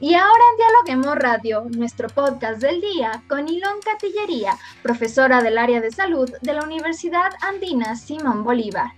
Y ahora en Dialoguemos Radio, nuestro podcast del día con Ilon Catillería, profesora del área de salud de la Universidad Andina Simón Bolívar.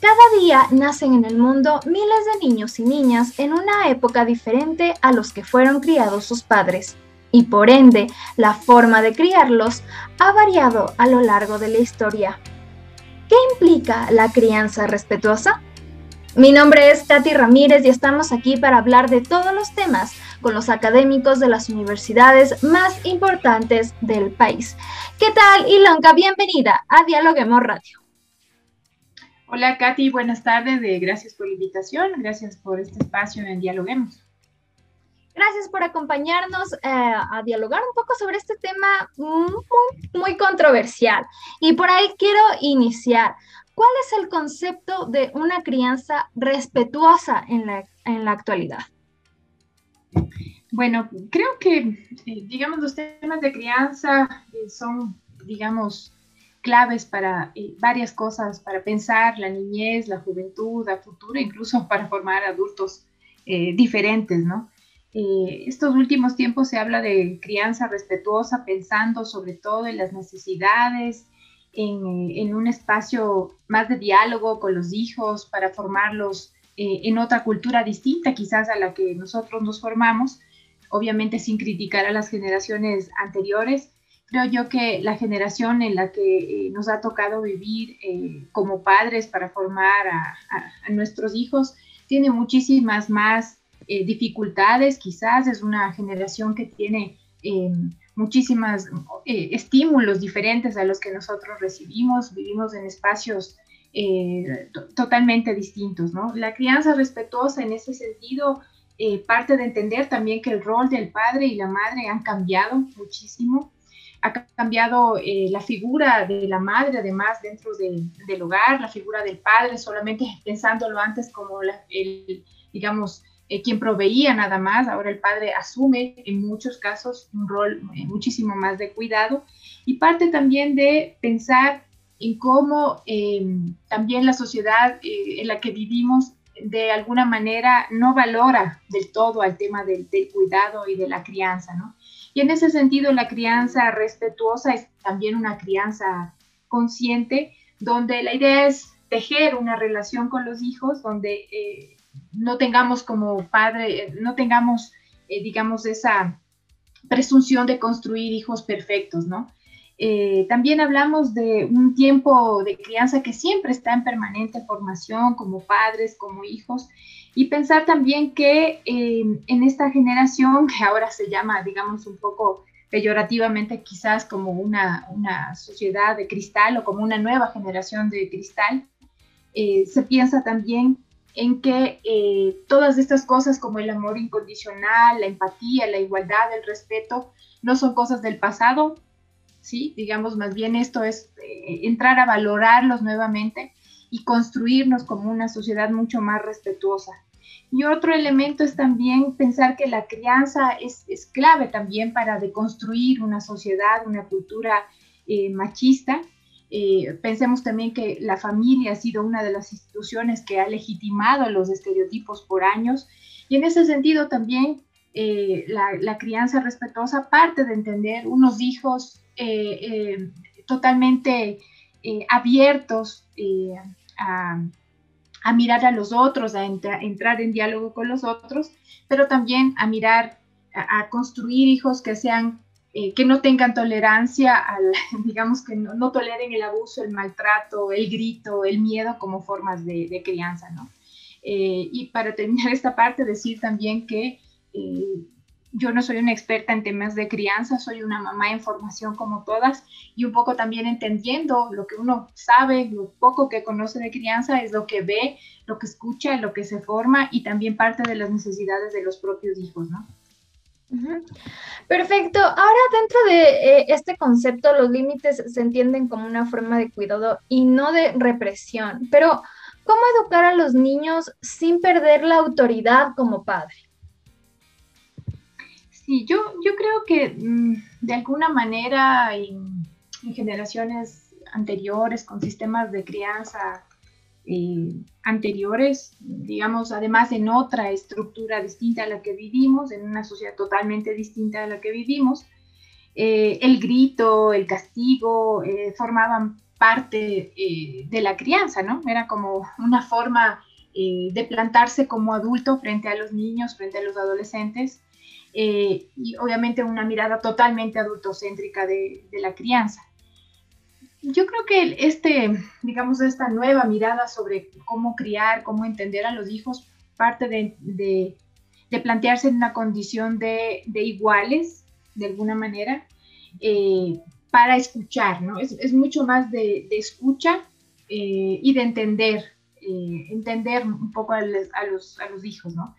Cada día nacen en el mundo miles de niños y niñas en una época diferente a los que fueron criados sus padres, y por ende la forma de criarlos ha variado a lo largo de la historia. ¿Qué implica la crianza respetuosa? Mi nombre es Katy Ramírez y estamos aquí para hablar de todos los temas con los académicos de las universidades más importantes del país. ¿Qué tal, Ilonka? Bienvenida a Dialoguemos Radio. Hola, Katy, buenas tardes. Gracias por la invitación. Gracias por este espacio en Dialoguemos. Gracias por acompañarnos eh, a dialogar un poco sobre este tema muy, muy controversial. Y por ahí quiero iniciar. ¿Cuál es el concepto de una crianza respetuosa en la, en la actualidad? Bueno, creo que, eh, digamos, los temas de crianza eh, son, digamos, claves para eh, varias cosas, para pensar la niñez, la juventud, la futuro, incluso para formar adultos diferentes, ¿no? Estos últimos tiempos se habla de crianza respetuosa, pensando sobre todo en las necesidades, en, un espacio más de diálogo con los hijos para formarlos eh, en otra cultura distinta quizás a la que nosotros nos formamos, obviamente sin criticar a las generaciones anteriores. Creo yo que la generación en la que eh, nos ha tocado vivir eh, como padres para formar a, nuestros hijos tiene muchísimas más dificultades, quizás es una generación que tiene muchísimos eh, estímulos diferentes a los que nosotros recibimos, vivimos en espacios eh, totalmente distintos, ¿no? La crianza respetuosa en ese sentido eh, parte de entender también que el rol del padre y la madre han cambiado muchísimo, ha cambiado la figura de la madre además dentro del hogar, la figura del padre solamente pensándolo antes como el, digamos, eh, quien proveía nada más, ahora el padre asume en muchos casos un rol eh, muchísimo más de cuidado y parte también de pensar en cómo eh, también la sociedad en la que vivimos de alguna manera no valora del todo al tema del, del, cuidado y de la crianza, ¿no? Y en ese sentido la crianza respetuosa es también una crianza consciente, donde la idea es tejer una relación con los hijos, donde no tengamos como padre, no tengamos, eh, digamos, esa presunción de construir hijos perfectos, ¿no? Eh, también hablamos de un tiempo de crianza que siempre está en permanente formación como padres, como hijos, y pensar también que eh, en esta generación, que ahora se llama, digamos, un poco peyorativamente quizás como una, una sociedad de cristal o como una nueva generación de cristal, se piensa también en que eh, todas estas cosas como el amor incondicional, la empatía, la igualdad, el respeto, no son cosas del pasado, ¿sí? Digamos, más bien esto es eh, entrar a valorarlos nuevamente y construirnos como una sociedad mucho más respetuosa. Y otro elemento es también pensar que la crianza es, es clave también para deconstruir una sociedad, una cultura eh, machista eh, pensemos también que la familia ha sido una de las instituciones que ha legitimado los estereotipos por años. Y en ese sentido también eh, la, crianza respetuosa parte de entender unos hijos eh, totalmente abiertos a, mirar a los otros, a entrar en diálogo con los otros, pero también a mirar, a construir hijos que sean eh, que no tengan tolerancia al, digamos que no, toleren el abuso, el maltrato, el grito, el miedo como formas de, crianza, ¿no? Eh, y para terminar esta parte, decir también que eh, yo no soy una experta en temas de crianza, soy una mamá en formación como todas y un poco también entendiendo lo que uno sabe, lo poco que conoce de crianza es lo que ve, lo que escucha, lo que se forma y también parte de las necesidades de los propios hijos, ¿no? Perfecto. Ahora dentro de eh, este concepto los límites se entienden como una forma de cuidado y no de represión. Pero ¿cómo educar a los niños sin perder la autoridad como padre? Sí, yo, yo creo que mm, de alguna manera en, generaciones anteriores con sistemas de crianza anteriores, digamos, además en otra estructura distinta a la que vivimos, en una sociedad totalmente distinta a la que vivimos. el grito, el castigo formaban parte de la crianza, ¿no? Era como una forma de plantarse como adulto frente a los niños, frente a los adolescentes, eh, y obviamente una mirada totalmente adultocéntrica de, la crianza. Yo creo que este, digamos, esta nueva mirada sobre cómo criar, cómo entender a los hijos, parte de, de, de plantearse en una condición de, iguales, de alguna manera, eh, para escuchar, ¿no? Es, es mucho más de, escucha eh, y de entender, entender un poco a, a, los, a los hijos, ¿no?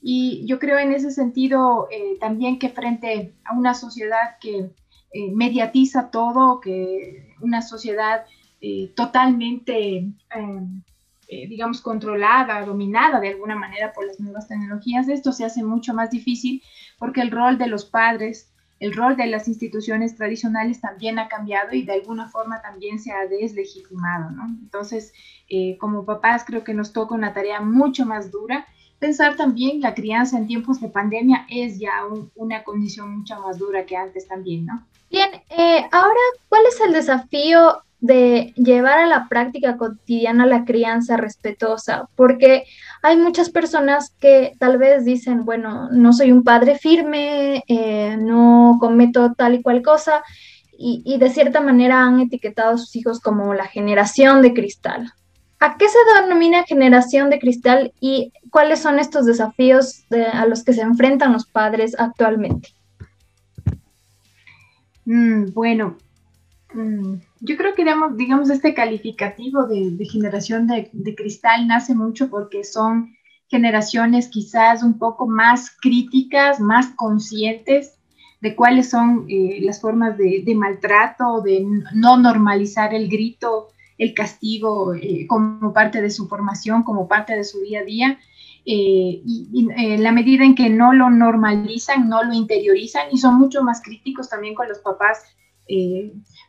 Y yo creo en ese sentido eh, también que frente a una sociedad que eh, mediatiza todo, que una sociedad eh, totalmente, digamos, controlada, dominada de alguna manera por las nuevas tecnologías, esto se hace mucho más difícil porque el rol de los padres, el rol de las instituciones tradicionales también ha cambiado y de alguna forma también se ha deslegitimado, ¿no? Entonces, como papás creo que nos toca una tarea mucho más dura pensar también la crianza en tiempos de pandemia es ya una condición mucho más dura que antes también, ¿no? Bien, eh, ahora, ¿cuál es el desafío de llevar a la práctica cotidiana la crianza respetuosa? Porque hay muchas personas que tal vez dicen, bueno, no soy un padre firme, eh, no cometo tal y cual cosa, y, y de cierta manera han etiquetado a sus hijos como la generación de cristal. ¿A qué se denomina generación de cristal y cuáles son estos desafíos a los que se enfrentan los padres actualmente? Mm, bueno, mm, yo creo que digamos, este calificativo de, generación de, cristal nace mucho porque son generaciones quizás un poco más críticas, más conscientes de cuáles son eh, las formas de, de maltrato, de no normalizar el grito, el castigo eh, como parte de su formación, como parte de su día a día. Eh, y, en eh, la medida en que no lo normalizan, no lo interiorizan y son mucho más críticos también con los papás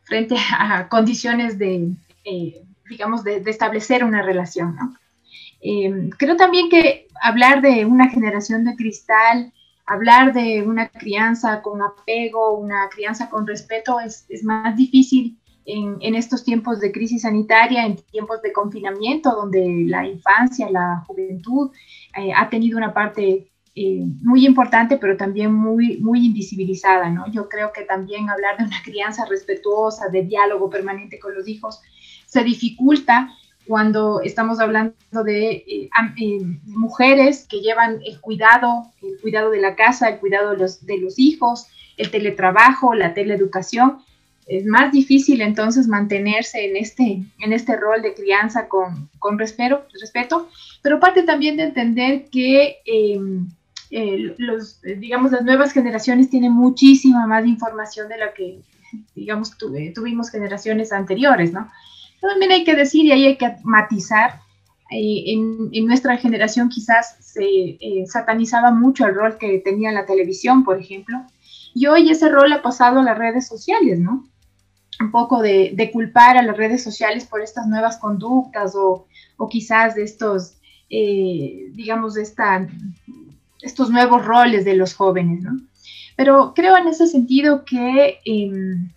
frente a condiciones de, digamos, de, establecer una relación. creo también que hablar de una generación de cristal, hablar de una crianza con apego, una crianza con respeto es, es más difícil en, estos tiempos de crisis sanitaria, en tiempos de confinamiento, donde la infancia, la juventud eh, ha tenido una parte eh, muy importante, pero también muy, muy invisibilizada, ¿no? Yo creo que también hablar de una crianza respetuosa, de diálogo permanente con los hijos, se dificulta cuando estamos hablando de eh, mujeres que llevan el cuidado, el cuidado de la casa, el cuidado de los, de los hijos, el teletrabajo, la teleeducación, es más difícil entonces mantenerse en este, en este rol de crianza con, con respeto, respeto, pero parte también de entender que em, los, digamos, las nuevas generaciones tienen muchísima más información de la que, digamos, tuvimos generaciones anteriores, ¿no? También hay que decir y ahí hay que matizar, eh, en, en, nuestra generación quizás se eh, satanizaba mucho el rol que tenía la televisión, por ejemplo, y hoy ese rol ha pasado a las redes sociales, ¿no? Un poco de, culpar a las redes sociales por estas nuevas conductas o, quizás de estos, eh, digamos, de estos nuevos roles de los jóvenes, ¿no? Pero creo en ese sentido que en,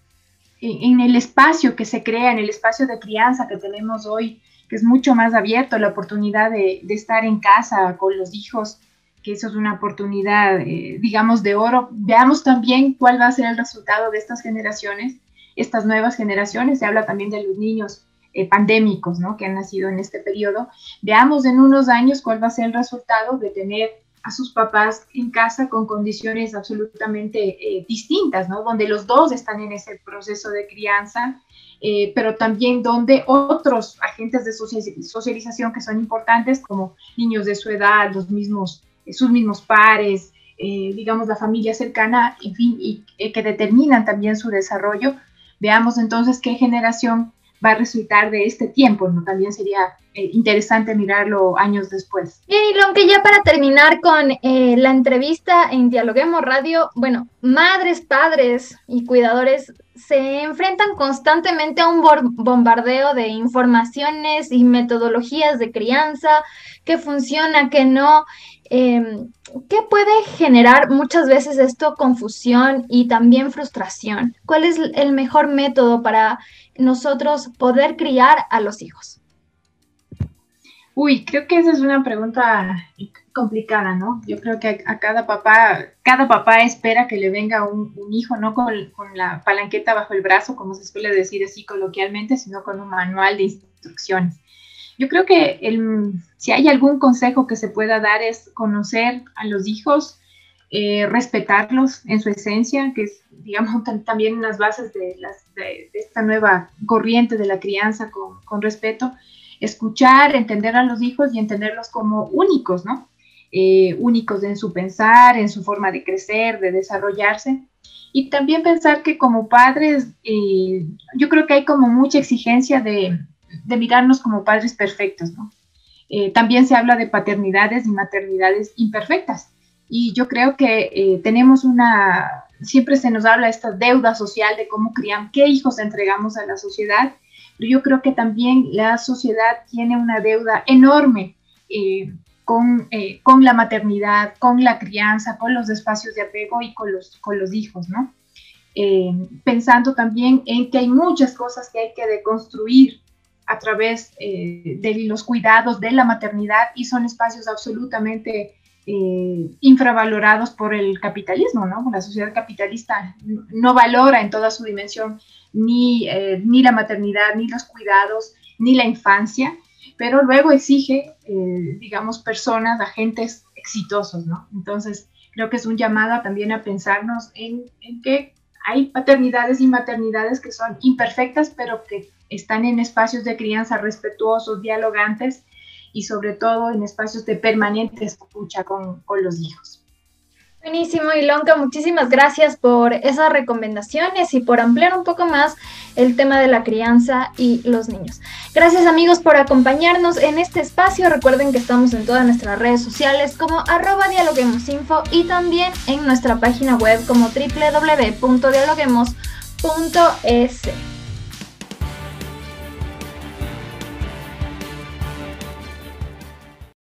el espacio que se crea, en el espacio de crianza que tenemos hoy, que es mucho más abierto, la oportunidad de, estar en casa con los hijos, que eso es una oportunidad, eh, digamos, de oro. Veamos también cuál va a ser el resultado de estas generaciones estas nuevas generaciones, se habla también de los niños eh, pandémicos, ¿no? Que han nacido en este periodo. Veamos en unos años cuál va a ser el resultado de tener a sus papás en casa con condiciones absolutamente eh, distintas, ¿no? Donde los dos están en ese proceso de crianza, eh, pero también donde otros agentes de socialización que son importantes, como niños de su edad, los mismos, sus mismos pares, digamos la familia cercana, en fin, y que determinan también su desarrollo, Veamos entonces qué generación va a resultar de este tiempo, ¿no? También sería eh, interesante mirarlo años después. Y aunque ya para terminar con eh, la entrevista en Dialoguemos Radio, bueno, madres, padres y cuidadores se enfrentan constantemente a un bombardeo de informaciones y metodologías de crianza, que funciona, que no, em, ¿qué puede generar muchas veces esto confusión y también frustración? ¿Cuál es el mejor método para nosotros poder criar a los hijos? Uy, creo que esa es una pregunta complicada, ¿no? Yo creo que a, cada papá, cada papá espera que le venga un, hijo, no con, la palanqueta bajo el brazo, como se suele decir así coloquialmente, sino con un manual de instrucciones. Yo creo que el, si hay algún consejo que se pueda dar es conocer a los hijos, eh, respetarlos en su esencia, que es, digamos, también las bases de, esta nueva corriente de la crianza con, con respeto, escuchar, entender a los hijos y entenderlos como únicos, ¿no? Eh, únicos en su pensar, en su forma de crecer, de desarrollarse. Y también pensar que como padres, eh, yo creo que hay como mucha exigencia de, mirarnos como padres perfectos. Eh, también se habla de paternidades y maternidades imperfectas. Y yo creo que tenemos una, siempre se nos habla esta deuda social de cómo criamos, qué hijos entregamos a la sociedad, pero yo creo que también la sociedad tiene una deuda enorme eh, con, la maternidad, con la crianza, con los espacios de apego y con los, con los hijos. Eh, pensando también en que hay muchas cosas que hay que deconstruir a través eh, de los cuidados de la maternidad y son espacios absolutamente infravalorados por el capitalismo, ¿no? La sociedad capitalista no valora en toda su dimensión ni, ni la maternidad, ni los cuidados, ni la infancia pero luego exige, eh, digamos, personas, agentes exitosos, ¿no? Entonces, creo que es un llamado también a pensarnos en, en que hay paternidades y maternidades que son imperfectas, pero que están en espacios de crianza respetuosos, dialogantes y sobre todo en espacios de permanente escucha con, con los hijos. Buenísimo, Ilonka, muchísimas gracias por esas recomendaciones y por ampliar un poco más el tema de la crianza y los niños. Gracias amigos por acompañarnos en este espacio. Recuerden que estamos en todas nuestras redes sociales como arroba dialoguemosinfo y también en nuestra página web como www.dialoguemos.es.